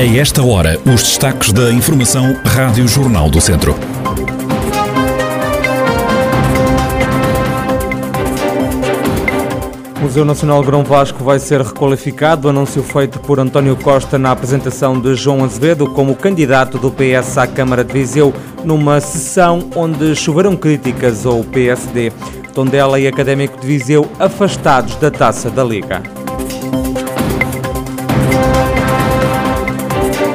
A esta hora, os destaques da Informação Rádio Jornal do Centro. O Museu Nacional Grão Vasco vai ser requalificado, anúncio feito por António Costa na apresentação de João Azevedo como candidato do PS à Câmara de Viseu, numa sessão onde choveram críticas ao PSD. Tondela e Académico de Viseu afastados da taça da Liga.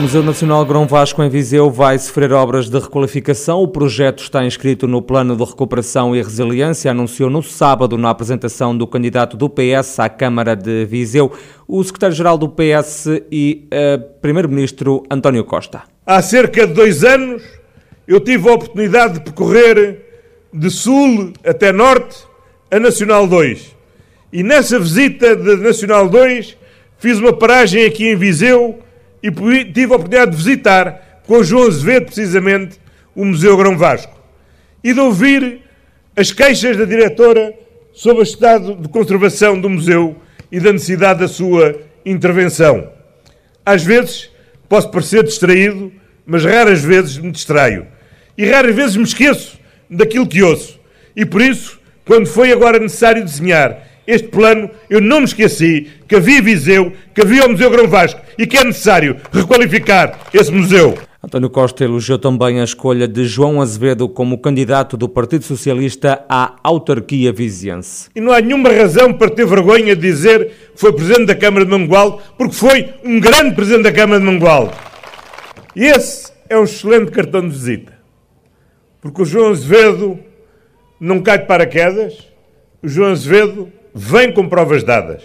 O Museu Nacional Grão Vasco em Viseu vai sofrer obras de requalificação. O projeto está inscrito no Plano de Recuperação e Resiliência, anunciou no sábado na apresentação do candidato do PS à Câmara de Viseu, o secretário-geral do PS e uh, primeiro-ministro António Costa. Há cerca de dois anos eu tive a oportunidade de percorrer de sul até norte a Nacional 2. E nessa visita de Nacional 2 fiz uma paragem aqui em Viseu e tive a oportunidade de visitar com João Azevedo, precisamente, o Museu Grão Vasco. E de ouvir as queixas da diretora sobre o estado de conservação do museu e da necessidade da sua intervenção. Às vezes posso parecer distraído, mas raras vezes me distraio. E raras vezes me esqueço daquilo que ouço. E por isso, quando foi agora necessário desenhar este plano, eu não me esqueci que havia Viseu, que havia o Museu Grão Vasco e que é necessário requalificar esse museu. António Costa elogiou também a escolha de João Azevedo como candidato do Partido Socialista à autarquia viziense. E não há nenhuma razão para ter vergonha de dizer que foi Presidente da Câmara de Mangualde, porque foi um grande Presidente da Câmara de Mangualde. E esse é um excelente cartão de visita. Porque o João Azevedo não cai de paraquedas, o João Azevedo vem com provas dadas.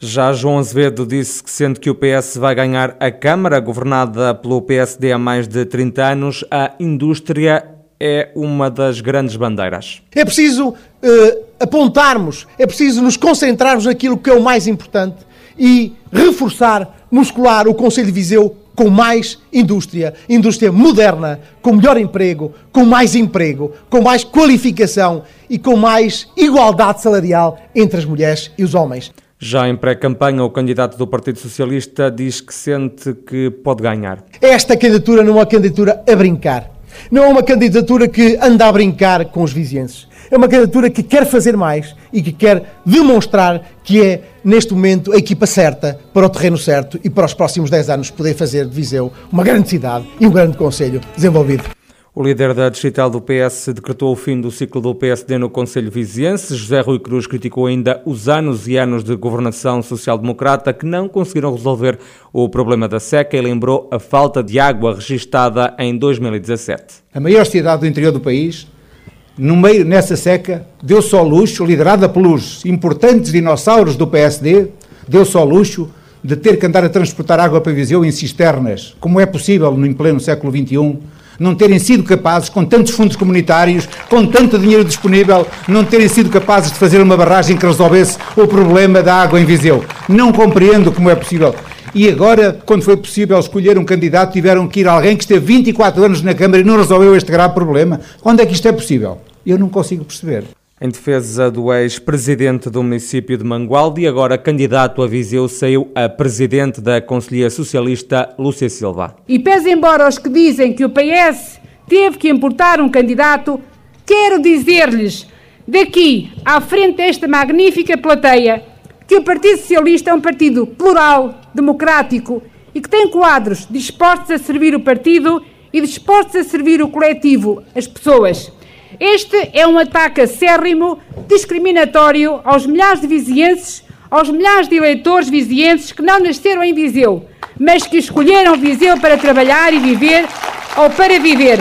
Já João Azevedo disse que, sendo que o PS vai ganhar a Câmara, governada pelo PSD há mais de 30 anos, a indústria é uma das grandes bandeiras. É preciso uh, apontarmos, é preciso nos concentrarmos naquilo que é o mais importante e reforçar, muscular o Conselho de Viseu com mais indústria, indústria moderna, com melhor emprego, com mais emprego, com mais qualificação e com mais igualdade salarial entre as mulheres e os homens. Já em pré-campanha, o candidato do Partido Socialista diz que sente que pode ganhar. Esta candidatura não é uma candidatura a brincar. Não é uma candidatura que anda a brincar com os vizinhenses. É uma candidatura que quer fazer mais e que quer demonstrar que é, neste momento, a equipa certa para o terreno certo e para os próximos 10 anos poder fazer de Viseu uma grande cidade e um grande conselho desenvolvido. O líder da distrital do PS decretou o fim do ciclo do PSD no Conselho Viziense. José Rui Cruz criticou ainda os anos e anos de governação social-democrata que não conseguiram resolver o problema da seca e lembrou a falta de água registada em 2017. A maior cidade do interior do país no meio, nessa seca, deu-se ao luxo, liderada pelos importantes dinossauros do PSD, deu-se ao luxo de ter que andar a transportar água para Viseu em cisternas, como é possível no pleno século XXI, não terem sido capazes, com tantos fundos comunitários, com tanto dinheiro disponível, não terem sido capazes de fazer uma barragem que resolvesse o problema da água em Viseu. Não compreendo como é possível. E agora, quando foi possível escolher um candidato, tiveram que ir alguém que esteve 24 anos na Câmara e não resolveu este grave problema. Quando é que isto é possível? Eu não consigo perceber. Em defesa do ex-presidente do município de Mangualde e agora candidato a Viseu, saiu a presidente da Conselhia Socialista, Lúcia Silva. E pese embora os que dizem que o PS teve que importar um candidato, quero dizer-lhes, daqui à frente desta magnífica plateia, que o Partido Socialista é um partido plural, democrático e que tem quadros dispostos a servir o partido e dispostos a servir o coletivo, as pessoas. Este é um ataque acérrimo, discriminatório aos milhares de vizienses, aos milhares de eleitores vizienses que não nasceram em Viseu, mas que escolheram Viseu para trabalhar e viver ou para viver.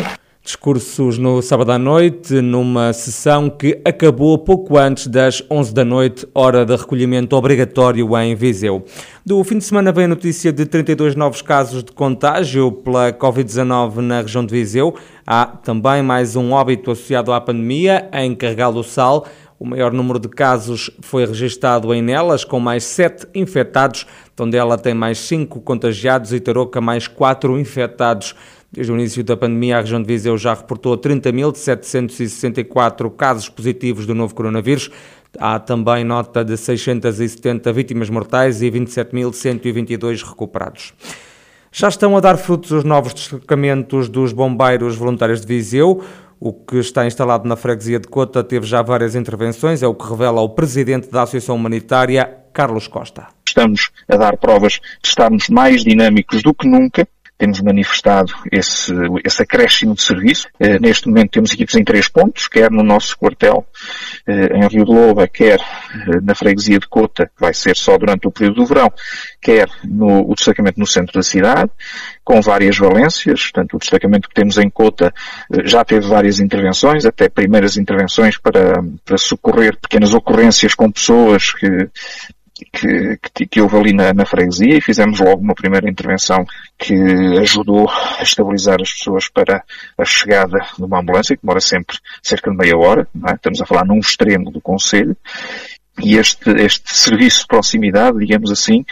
Discursos no sábado à noite, numa sessão que acabou pouco antes das 11 da noite, hora de recolhimento obrigatório em Viseu. Do fim de semana vem a notícia de 32 novos casos de contágio pela Covid-19 na região de Viseu. Há também mais um óbito associado à pandemia em Carregal do Sal. O maior número de casos foi registado em Nelas, com mais 7 infectados. Tondela tem mais 5 contagiados e Tarouca mais 4 infectados. Desde o início da pandemia, a região de Viseu já reportou 30.764 casos positivos do novo coronavírus. Há também nota de 670 vítimas mortais e 27.122 recuperados. Já estão a dar frutos os novos destacamentos dos bombeiros voluntários de Viseu. O que está instalado na freguesia de Cota teve já várias intervenções, é o que revela o presidente da Associação Humanitária, Carlos Costa. Estamos a dar provas de estarmos mais dinâmicos do que nunca temos manifestado esse, esse acréscimo de serviço. Eh, neste momento temos equipes em três pontos, quer no nosso quartel eh, em Rio de Loba, quer eh, na freguesia de Cota, que vai ser só durante o período do verão, quer no o destacamento no centro da cidade, com várias valências. Portanto, o destacamento que temos em Cota já teve várias intervenções, até primeiras intervenções para, para socorrer pequenas ocorrências com pessoas que que, que, que houve ali na, na, freguesia e fizemos logo uma primeira intervenção que ajudou a estabilizar as pessoas para a chegada de uma ambulância, que demora sempre cerca de meia hora, é? estamos a falar num extremo do Conselho, e este, este serviço de proximidade, digamos assim,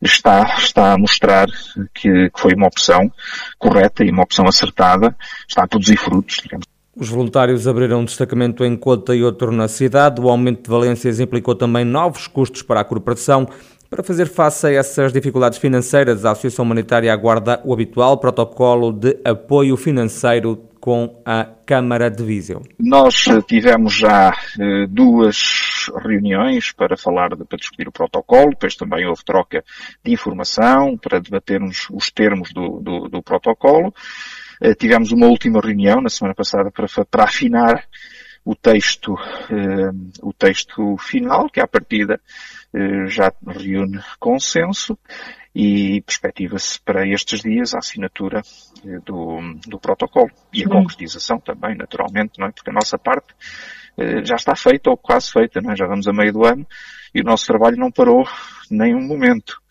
está, está a mostrar que, que foi uma opção correta e uma opção acertada, está a produzir frutos, digamos. Os voluntários abriram um destacamento em Cota e outro na cidade. O aumento de valências implicou também novos custos para a corporação. Para fazer face a essas dificuldades financeiras, a Associação Humanitária aguarda o habitual protocolo de apoio financeiro com a Câmara de Viseu. Nós eh, tivemos já eh, duas reuniões para falar, de, para discutir o protocolo, depois também houve troca de informação para debatermos os termos do, do, do protocolo. Eh, tivemos uma última reunião na semana passada para, para afinar o texto, eh, o texto final, que à partida eh, já reúne consenso e perspectiva-se para estes dias a assinatura do, do protocolo e a concretização também, naturalmente, não é? Porque a nossa parte já está feita ou quase feita, não é? Já vamos a meio do ano e o nosso trabalho não parou nem um momento.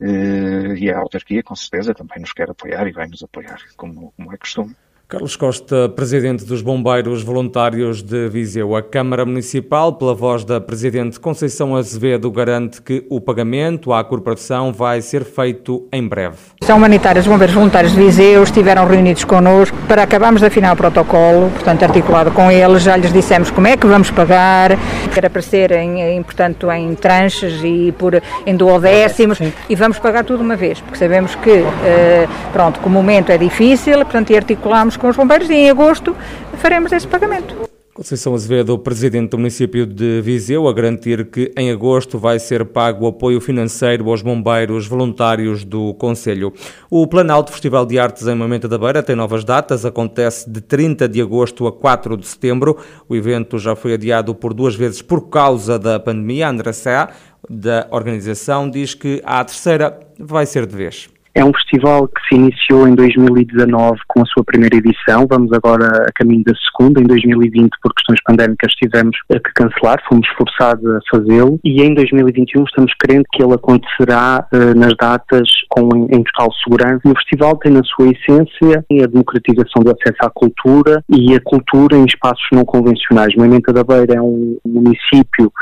Eh, e a autarquia, com certeza, também nos quer apoiar e vai nos apoiar, como, como é costume. Carlos Costa, presidente dos Bombeiros Voluntários de Viseu. A Câmara Municipal, pela voz da presidente Conceição Azevedo, garante que o pagamento à corporação vai ser feito em breve. São humanitários Bombeiros Voluntários de Viseu estiveram reunidos connosco para acabarmos de afinar o protocolo, portanto articulado com eles, já lhes dissemos como é que vamos pagar, para aparecer em, em, portanto, em tranches e por, em duodécimos e vamos pagar tudo uma vez, porque sabemos que, eh, pronto, que o momento é difícil, portanto, e articulamos com os bombeiros e em agosto faremos esse pagamento. Conceição Azevedo, presidente do município de Viseu, a garantir que em agosto vai ser pago o apoio financeiro aos bombeiros voluntários do Conselho. O Planalto Festival de Artes em Momento da Beira tem novas datas, acontece de 30 de agosto a 4 de setembro. O evento já foi adiado por duas vezes por causa da pandemia. André Sá, da organização, diz que a terceira vai ser de vez. É um festival que se iniciou em 2019 com a sua primeira edição, vamos agora a caminho da segunda. Em 2020, por questões pandémicas, tivemos que cancelar, fomos forçados a fazê-lo e em 2021 estamos crentes que ele acontecerá uh, nas datas com, em, total segurança. E o festival tem na sua essência a democratização do acesso à cultura e a cultura em espaços não convencionais. Moimenta da Beira é um município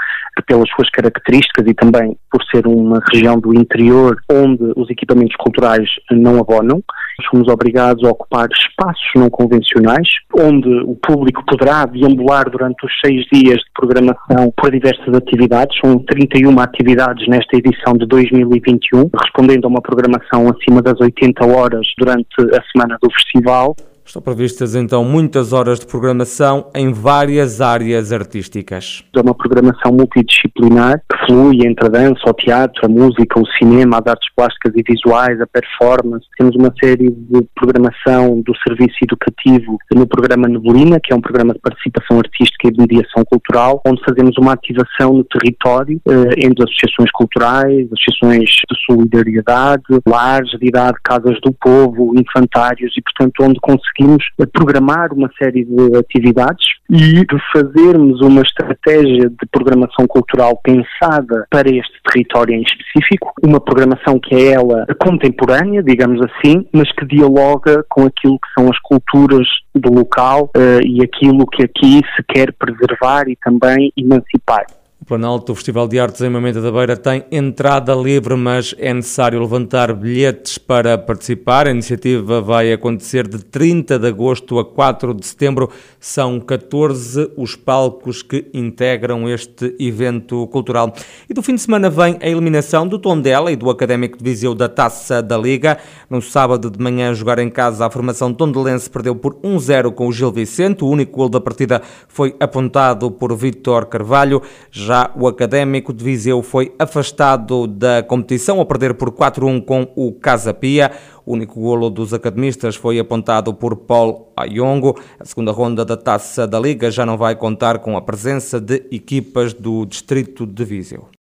pelas suas características e também por ser uma região do interior onde os equipamentos culturais não abonam. Somos obrigados a ocupar espaços não convencionais, onde o público poderá deambular durante os seis dias de programação por diversas atividades. São 31 atividades nesta edição de 2021, respondendo a uma programação acima das 80 horas durante a semana do festival. Estão previstas então muitas horas de programação em várias áreas artísticas. É uma programação multidisciplinar que flui entre a dança, o teatro, a música, o cinema, as artes plásticas e visuais, a performance. Temos uma série de programação do serviço educativo no programa Nebulina, que é um programa de participação artística e de mediação cultural, onde fazemos uma ativação no território eh, entre associações culturais, associações de solidariedade, lares de idade, casas do povo, infantários e, portanto, onde conseguimos conseguimos programar uma série de atividades e de fazermos uma estratégia de programação cultural pensada para este território em específico, uma programação que é ela contemporânea, digamos assim, mas que dialoga com aquilo que são as culturas do local uh, e aquilo que aqui se quer preservar e também emancipar. O Planalto, o Festival de Artes em Mamenta da Beira, tem entrada livre, mas é necessário levantar bilhetes para participar. A iniciativa vai acontecer de 30 de agosto a 4 de setembro. São 14 os palcos que integram este evento cultural. E do fim de semana vem a eliminação do Tondela e do Académico de Viseu da Taça da Liga. No sábado de manhã, jogar em casa, a formação tondelense perdeu por 1-0 com o Gil Vicente. O único gol da partida foi apontado por Vítor Carvalho. Já já o Académico de Viseu foi afastado da competição a perder por 4-1 com o Casa Pia. O único golo dos academistas foi apontado por Paul Ayongo. A segunda ronda da Taça da Liga já não vai contar com a presença de equipas do Distrito de Viseu.